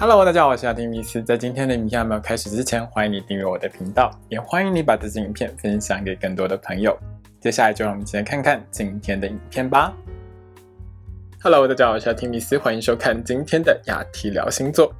Hello，大家好，我是阿丁米斯。在今天的影片还没有开始之前，欢迎你订阅我的频道，也欢迎你把这支影片分享给更多的朋友。接下来就让我们一起来看看今天的影片吧。Hello，大家好，我是阿丁米斯，欢迎收看今天的雅提聊星座。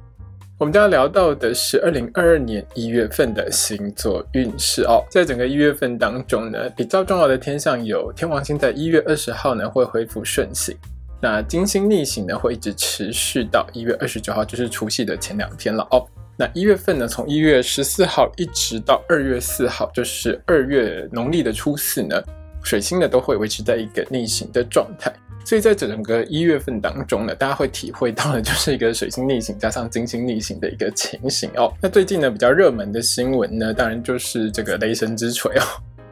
我们将要聊到的是二零二二年一月份的星座运势哦。在整个一月份当中呢，比较重要的天象有天王星在一月二十号呢会恢复顺行。那金星逆行呢，会一直持续到一月二十九号，就是除夕的前两天了哦。那一月份呢，从一月十四号一直到二月四号，就是二月农历的初四呢，水星呢都会维持在一个逆行的状态。所以在整个一月份当中呢，大家会体会到的就是一个水星逆行加上金星逆行的一个情形哦。那最近呢，比较热门的新闻呢，当然就是这个雷神之锤哦，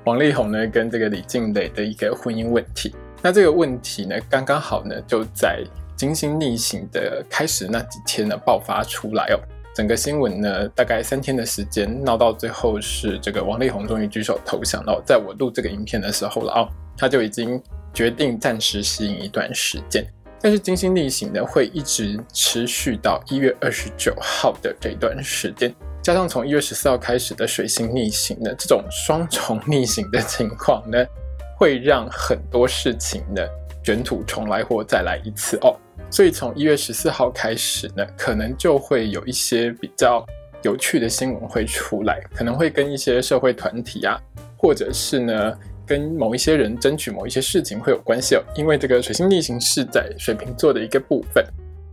王力宏呢跟这个李静蕾的一个婚姻问题。那这个问题呢，刚刚好呢，就在金星逆行的开始那几天呢爆发出来哦。整个新闻呢，大概三天的时间闹到最后是这个王力宏终于举手投降了。在我录这个影片的时候了哦，他就已经决定暂时吸引一段时间。但是金星逆行呢，会一直持续到一月二十九号的这段时间，加上从一月十四号开始的水星逆行呢，这种双重逆行的情况呢。会让很多事情呢卷土重来或再来一次哦，所以从一月十四号开始呢，可能就会有一些比较有趣的新闻会出来，可能会跟一些社会团体啊，或者是呢跟某一些人争取某一些事情会有关系哦。因为这个水星逆行是在水瓶座的一个部分，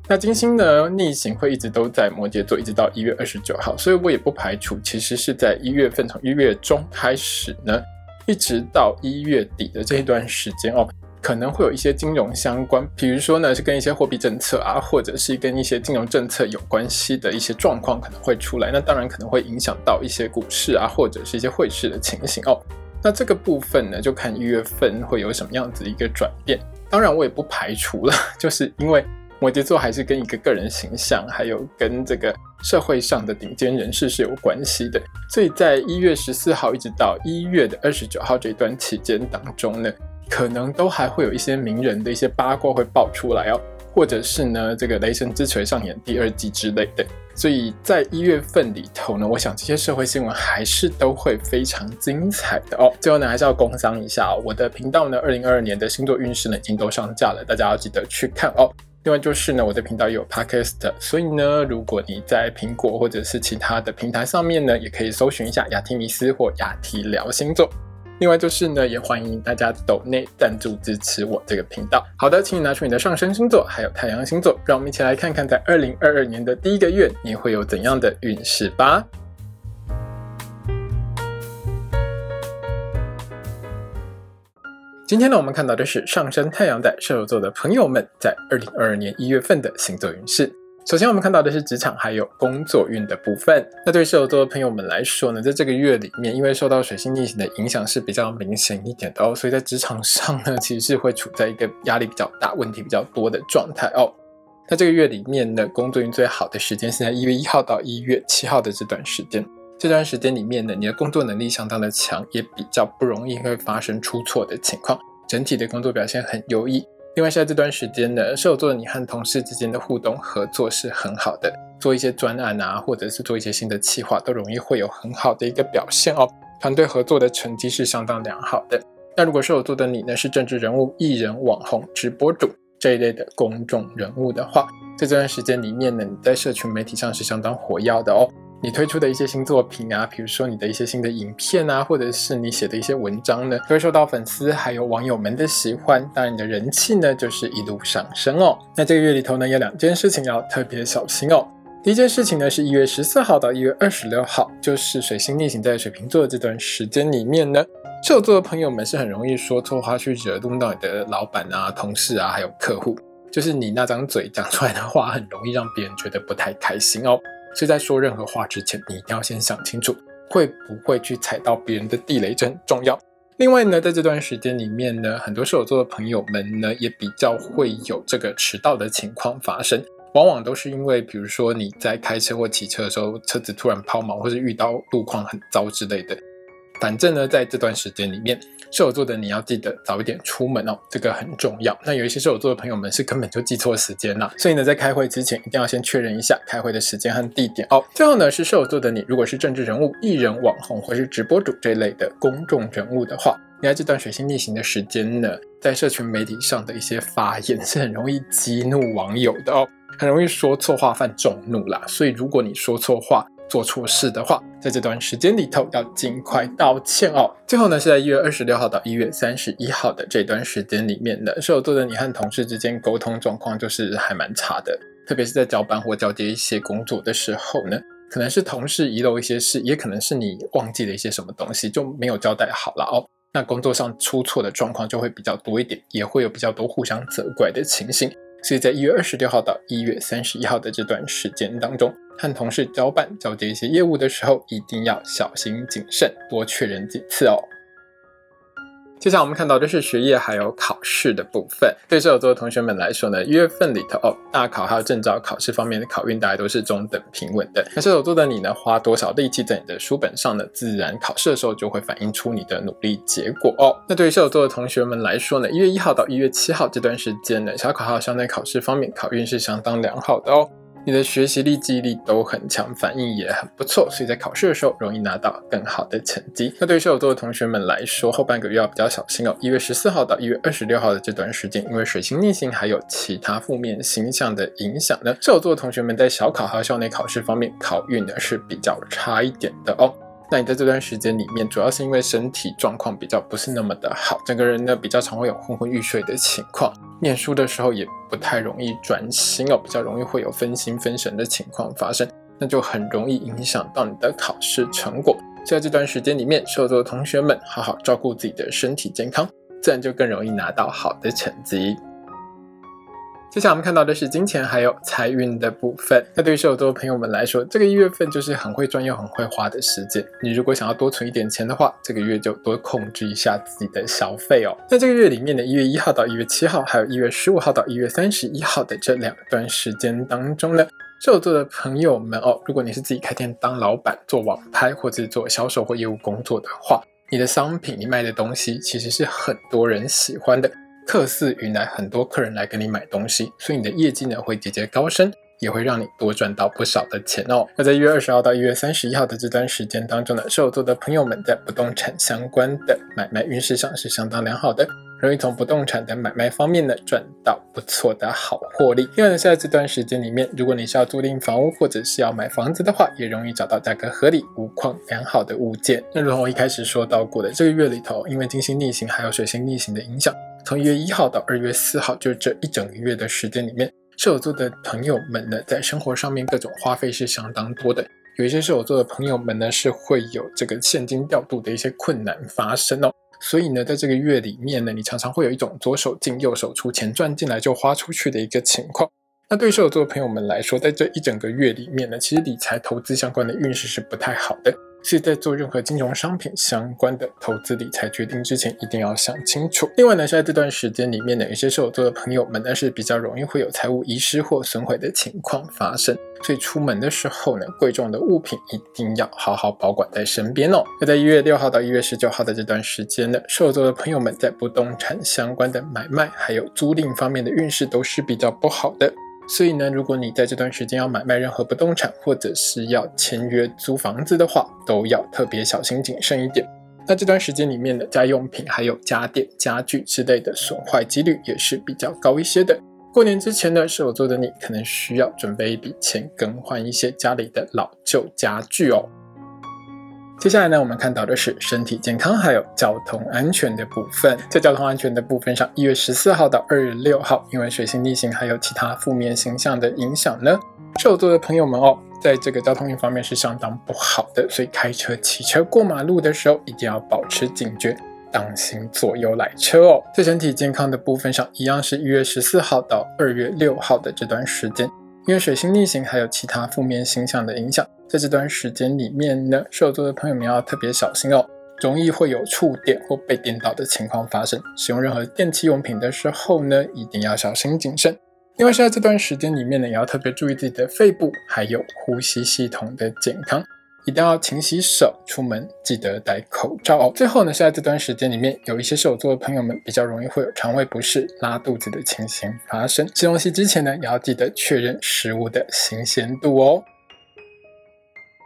那金星呢逆行会一直都在摩羯座，一直到一月二十九号，所以我也不排除其实是在一月份从一月中开始呢。一直到一月底的这一段时间哦，可能会有一些金融相关，比如说呢是跟一些货币政策啊，或者是跟一些金融政策有关系的一些状况可能会出来。那当然可能会影响到一些股市啊，或者是一些汇市的情形哦。那这个部分呢，就看一月份会有什么样子一个转变。当然我也不排除了，就是因为。摩羯座还是跟一个个人形象，还有跟这个社会上的顶尖人士是有关系的。所以在一月十四号一直到一月的二十九号这段期间当中呢，可能都还会有一些名人的一些八卦会爆出来哦，或者是呢这个雷神之锤上演第二季之类的。所以在一月份里头呢，我想这些社会新闻还是都会非常精彩的哦。最后呢，还是要工商一下，我的频道呢，二零二二年的星座运势呢已经都上架了，大家要记得去看哦。另外就是呢，我的频道也有 podcast，所以呢，如果你在苹果或者是其他的平台上面呢，也可以搜寻一下雅提米斯或雅提聊星座。另外就是呢，也欢迎大家抖内赞助支持我这个频道。好的，请你拿出你的上升星座还有太阳星座，让我们一起来看看在二零二二年的第一个月你会有怎样的运势吧。今天呢，我们看到的是上升太阳在射手座的朋友们在二零二二年一月份的星座运势。首先，我们看到的是职场还有工作运的部分。那对射手座的朋友们来说呢，在这个月里面，因为受到水星逆行的影响是比较明显一点的哦，所以在职场上呢，其实是会处在一个压力比较大、问题比较多的状态哦。那这个月里面呢，工作运最好的时间是在一月一号到一月七号的这段时间。这段时间里面呢，你的工作能力相当的强，也比较不容易会发生出错的情况，整体的工作表现很优异。另外，在这段时间呢，射手座的你和同事之间的互动合作是很好的，做一些专案啊，或者是做一些新的企划，都容易会有很好的一个表现哦。团队合作的成绩是相当良好的。那如果射手座的你呢，是政治人物、艺人、网红、直播主这一类的公众人物的话，在这段时间里面呢，你在社群媒体上是相当活跃的哦。你推出的一些新作品啊，比如说你的一些新的影片啊，或者是你写的一些文章呢，都会受到粉丝还有网友们的喜欢，当然你的人气呢就是一路上升哦。那这个月里头呢，有两件事情要特别小心哦。第一件事情呢，是一月十四号到一月二十六号，就是水星逆行在水瓶座的这段时间里面呢，射手座的朋友们是很容易说错话去惹怒到你的老板啊、同事啊，还有客户，就是你那张嘴讲出来的话，很容易让别人觉得不太开心哦。所以在说任何话之前，你一定要先想清楚，会不会去踩到别人的地雷，这很重要。另外呢，在这段时间里面呢，很多射手座的朋友们呢，也比较会有这个迟到的情况发生，往往都是因为，比如说你在开车或骑车的时候，车子突然抛锚，或者遇到路况很糟之类的。反正呢，在这段时间里面，射手座的你要记得早一点出门哦，这个很重要。那有一些射手座的朋友们是根本就记错时间了，所以呢，在开会之前一定要先确认一下开会的时间和地点哦。最后呢，是射手座的你，如果是政治人物、艺人、网红或是直播主这类的公众人物的话，你在这段水星逆行的时间呢，在社群媒体上的一些发言是很容易激怒网友的哦，很容易说错话犯众怒啦。所以如果你说错话，做错事的话，在这段时间里头要尽快道歉哦。最后呢，是在一月二十六号到一月三十一号的这段时间里面呢，射手座的你和同事之间沟通状况就是还蛮差的，特别是在交班或交接一些工作的时候呢，可能是同事遗漏一些事，也可能是你忘记了一些什么东西就没有交代好了哦。那工作上出错的状况就会比较多一点，也会有比较多互相责怪的情形。所以在一月二十六号到一月三十一号的这段时间当中，和同事交办、交接一些业务的时候，一定要小心谨慎，多确认几次哦。接下来我们看到的是学业还有考试的部分。对射手座的同学们来说呢，一月份里头哦，大考还有证照考试方面的考运，大家都是中等平稳的。那射手座的你呢，花多少力气在你的书本上呢，自然考试的时候就会反映出你的努力结果哦。那对于射手座的同学们来说呢，一月一号到一月七号这段时间呢，小考还有校内考试方面，考运是相当良好的哦。你的学习力、记忆力都很强，反应也很不错，所以在考试的时候容易拿到更好的成绩。那对于射手座的同学们来说，后半个月要比较小心哦。一月十四号到一月二十六号的这段时间，因为水星逆行还有其他负面形象的影响呢，射手座的同学们在小考和校内考试方面考运呢是比较差一点的哦。那你在这段时间里面，主要是因为身体状况比较不是那么的好，整个人呢比较常会有昏昏欲睡的情况，念书的时候也不太容易专心哦，比较容易会有分心分神的情况发生，那就很容易影响到你的考试成果。在这段时间里面，射手座的同学们好好照顾自己的身体健康，自然就更容易拿到好的成绩。接下来我们看到的是金钱还有财运的部分。那对于射手座的朋友们来说，这个一月份就是很会赚又很会花的时间。你如果想要多存一点钱的话，这个月就多控制一下自己的消费哦。在这个月里面的一月一号到一月七号，还有一月十五号到一月三十一号的这两段时间当中呢，射手座的朋友们哦，如果你是自己开店当老板做网拍或者做销售或业务工作的话，你的商品你卖的东西其实是很多人喜欢的。客似云来，很多客人来跟你买东西，所以你的业绩呢会节节高升，也会让你多赚到不少的钱哦。那在一月二十号到一月三十一号的这段时间当中呢，射手座的朋友们在不动产相关的买卖运势上是相当良好的，容易从不动产的买卖方面呢赚到不错的好获利。另外呢，在这段时间里面，如果你是要租赁房屋或者是要买房子的话，也容易找到价格合理、无框良好的物件。那如同我一开始说到过的，这个月里头，因为金星逆行还有水星逆行的影响。从一月一号到二月四号，就这一整个月的时间里面，射手座的朋友们呢，在生活上面各种花费是相当多的。有一些射手座的朋友们呢，是会有这个现金调度的一些困难发生哦。所以呢，在这个月里面呢，你常常会有一种左手进右手出，钱赚进来就花出去的一个情况。那对射手座的朋友们来说，在这一整个月里面呢，其实理财投资相关的运势是不太好的。是在做任何金融商品相关的投资理财决定之前，一定要想清楚。另外呢，在这段时间里面呢，有些射手座的朋友们呢是比较容易会有财务遗失或损毁的情况发生，所以出门的时候呢，贵重的物品一定要好好保管在身边哦。那在一月六号到一月十九号的这段时间呢，射手座的朋友们在不动产相关的买卖还有租赁方面的运势都是比较不好的。所以呢，如果你在这段时间要买卖任何不动产，或者是要签约租房子的话，都要特别小心谨慎一点。那这段时间里面的家用品还有家电、家具之类的损坏几率也是比较高一些的。过年之前呢，射手座的你可能需要准备一笔钱，更换一些家里的老旧家具哦。接下来呢，我们看到的是身体健康还有交通安全的部分。在交通安全的部分上，一月十四号到二月六号，因为水星逆行还有其他负面形象的影响呢，射手座的朋友们哦，在这个交通运方面是相当不好的，所以开车、骑车过马路的时候一定要保持警觉，当心左右来车哦。在身体健康的部分上，一样是一月十四号到二月六号的这段时间。因为水星逆行还有其他负面形象的影响，在这段时间里面呢，射手座的朋友们要特别小心哦，容易会有触电或被电到的情况发生。使用任何电器用品的时候呢，一定要小心谨慎。另外是在这段时间里面呢，也要特别注意自己的肺部还有呼吸系统的健康。一定要勤洗手，出门记得戴口罩哦。最后呢，是在这段时间里面，有一些射手座的朋友们比较容易会有肠胃不适、拉肚子的情形发生。吃东西之前呢，也要记得确认食物的新鲜度哦。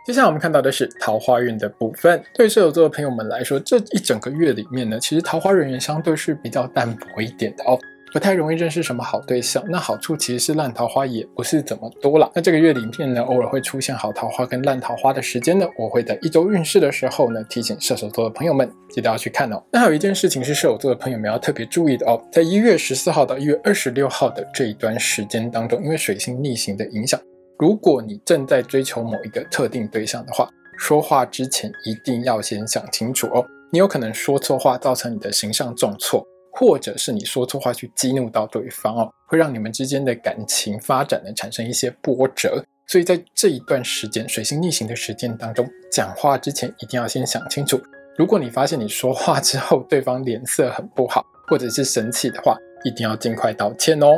接下来我们看到的是桃花运的部分。对射手座的朋友们来说，这一整个月里面呢，其实桃花人员相对是比较淡薄一点的哦，不太容易认识什么好对象。那好处其实是烂桃花也不是怎么多了。那这个月里面呢，偶尔会出现好桃花跟烂桃花的时间呢，我会在一周运势的时候呢，提醒射手座的朋友们记得要去看哦。那还有一件事情是射手座的朋友们要特别注意的哦，在一月十四号到一月二十六号的这一段时间当中，因为水星逆行的影响。如果你正在追求某一个特定对象的话，说话之前一定要先想清楚哦。你有可能说错话，造成你的形象重挫，或者是你说错话去激怒到对方哦，会让你们之间的感情发展呢产生一些波折。所以在这一段时间，水星逆行的时间当中，讲话之前一定要先想清楚。如果你发现你说话之后对方脸色很不好，或者是生气的话，一定要尽快道歉哦。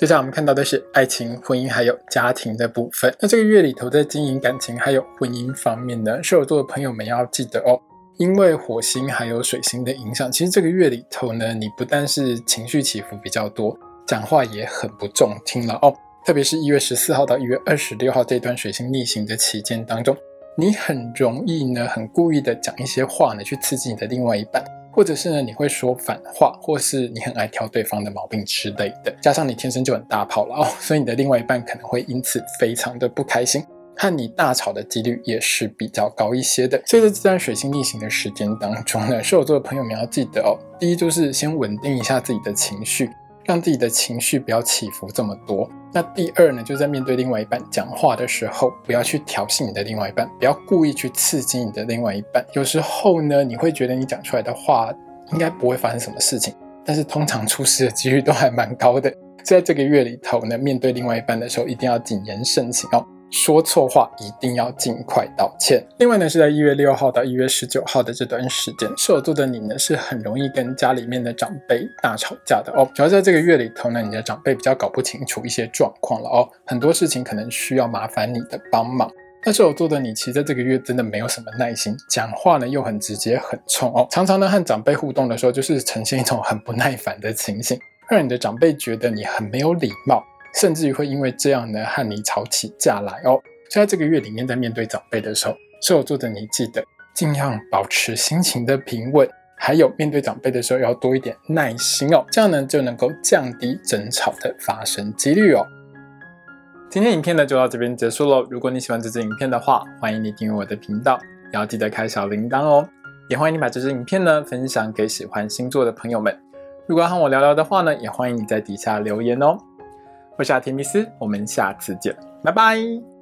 接下来我们看到的是爱情、婚姻还有家庭的部分。那这个月里头在经营感情还有婚姻方面呢，射手座的朋友们要记得哦，因为火星还有水星的影响，其实这个月里头呢，你不但是情绪起伏比较多，讲话也很不中听了哦。特别是一月十四号到一月二十六号这段水星逆行的期间当中，你很容易呢，很故意的讲一些话呢，去刺激你的另外一半。或者是呢，你会说反话，或是你很爱挑对方的毛病之类的，加上你天生就很大炮了哦，所以你的另外一半可能会因此非常的不开心，和你大吵的几率也是比较高一些的。所以在这段水星逆行的时间当中呢，射手座的朋友们要记得哦，第一就是先稳定一下自己的情绪。让自己的情绪不要起伏这么多。那第二呢，就在面对另外一半讲话的时候，不要去挑衅你的另外一半，不要故意去刺激你的另外一半。有时候呢，你会觉得你讲出来的话应该不会发生什么事情，但是通常出事的几率都还蛮高的。在这个月里头呢，面对另外一半的时候，一定要谨言慎行哦。说错话一定要尽快道歉。另外呢，是在一月六号到一月十九号的这段时间，射手座的你呢是很容易跟家里面的长辈大吵架的哦。主要在这个月里头呢，你的长辈比较搞不清楚一些状况了哦，很多事情可能需要麻烦你的帮忙。那射手座的你，其实在这个月真的没有什么耐心，讲话呢又很直接很冲哦，常常呢和长辈互动的时候，就是呈现一种很不耐烦的情形，让你的长辈觉得你很没有礼貌。甚至于会因为这样呢和你吵起架来哦。所以在这个月里面，在面对长辈的时候，射手座的你记得尽量保持心情的平稳，还有面对长辈的时候要多一点耐心哦，这样呢就能够降低争吵的发生几率哦。今天影片呢就到这边结束喽。如果你喜欢这支影片的话，欢迎你订阅我的频道，也要记得开小铃铛哦。也欢迎你把这支影片呢分享给喜欢星座的朋友们。如果要和我聊聊的话呢，也欢迎你在底下留言哦。我是阿提密斯，我们下次见，拜拜。